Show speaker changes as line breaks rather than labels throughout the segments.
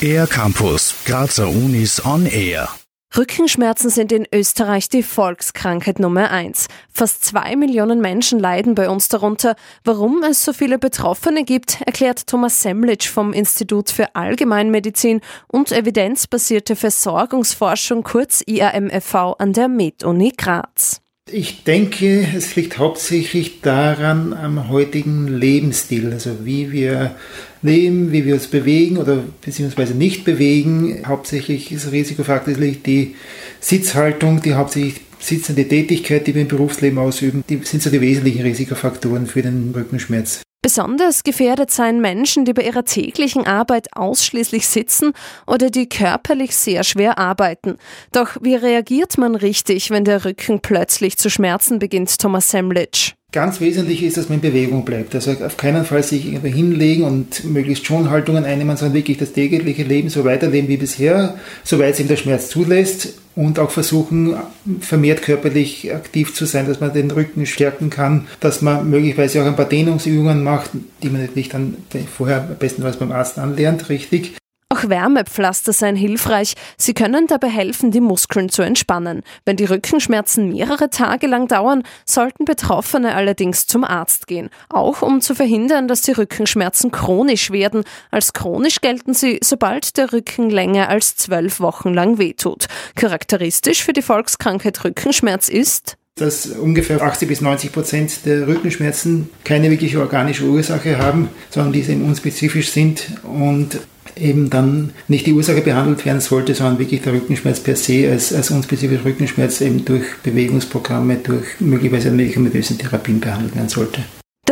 Air Campus, Grazer Unis on Air.
Rückenschmerzen sind in Österreich die Volkskrankheit Nummer eins. Fast zwei Millionen Menschen leiden bei uns darunter. Warum es so viele Betroffene gibt, erklärt Thomas Semlitsch vom Institut für Allgemeinmedizin und evidenzbasierte Versorgungsforschung kurz IAMFV an der MedUni Graz.
Ich denke, es liegt hauptsächlich daran am heutigen Lebensstil, also wie wir leben, wie wir uns bewegen oder beziehungsweise nicht bewegen. Hauptsächlich ist Risikofaktor die Sitzhaltung, die hauptsächlich sitzende Tätigkeit, die wir im Berufsleben ausüben, die sind so die wesentlichen Risikofaktoren für den Rückenschmerz.
Besonders gefährdet seien Menschen, die bei ihrer täglichen Arbeit ausschließlich sitzen oder die körperlich sehr schwer arbeiten. Doch wie reagiert man richtig, wenn der Rücken plötzlich zu schmerzen beginnt, Thomas Semlitsch?
Ganz wesentlich ist, dass man in Bewegung bleibt. Also auf keinen Fall sich irgendwie hinlegen und möglichst schon Haltungen einnehmen, sondern wirklich das tägliche Leben so weiterleben wie bisher, soweit es ihm der Schmerz zulässt und auch versuchen, vermehrt körperlich aktiv zu sein, dass man den Rücken stärken kann, dass man möglicherweise auch ein paar Dehnungsübungen macht, die man natürlich dann vorher am besten was beim Arzt anlernt, richtig.
Auch Wärmepflaster seien hilfreich. Sie können dabei helfen, die Muskeln zu entspannen. Wenn die Rückenschmerzen mehrere Tage lang dauern, sollten Betroffene allerdings zum Arzt gehen. Auch um zu verhindern, dass die Rückenschmerzen chronisch werden. Als chronisch gelten sie, sobald der Rücken länger als zwölf Wochen lang wehtut. Charakteristisch für die Volkskrankheit Rückenschmerz ist,
dass ungefähr 80 bis 90 Prozent der Rückenschmerzen keine wirkliche organische Ursache haben, sondern diese unspezifisch sind und eben dann nicht die Ursache behandelt werden sollte, sondern wirklich der Rückenschmerz per se als, als unspezifischer Rückenschmerz eben durch Bewegungsprogramme, durch möglicherweise medikamentösen Therapien behandelt werden sollte.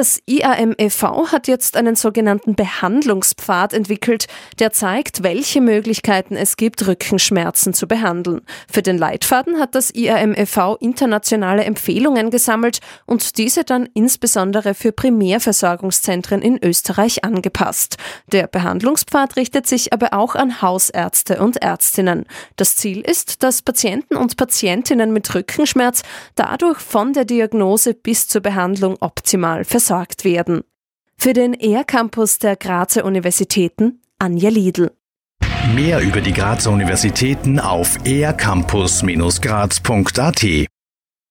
Das IAM-e.V. hat jetzt einen sogenannten Behandlungspfad entwickelt, der zeigt, welche Möglichkeiten es gibt, Rückenschmerzen zu behandeln. Für den Leitfaden hat das IAM-e.V. internationale Empfehlungen gesammelt und diese dann insbesondere für Primärversorgungszentren in Österreich angepasst. Der Behandlungspfad richtet sich aber auch an Hausärzte und Ärztinnen. Das Ziel ist, dass Patienten und Patientinnen mit Rückenschmerz dadurch von der Diagnose bis zur Behandlung optimal versorgt versorgt werden. Für den ER-Campus der Grazer Universitäten Anja Liedl.
Mehr über die Grazer Universitäten auf ercampus-graz.at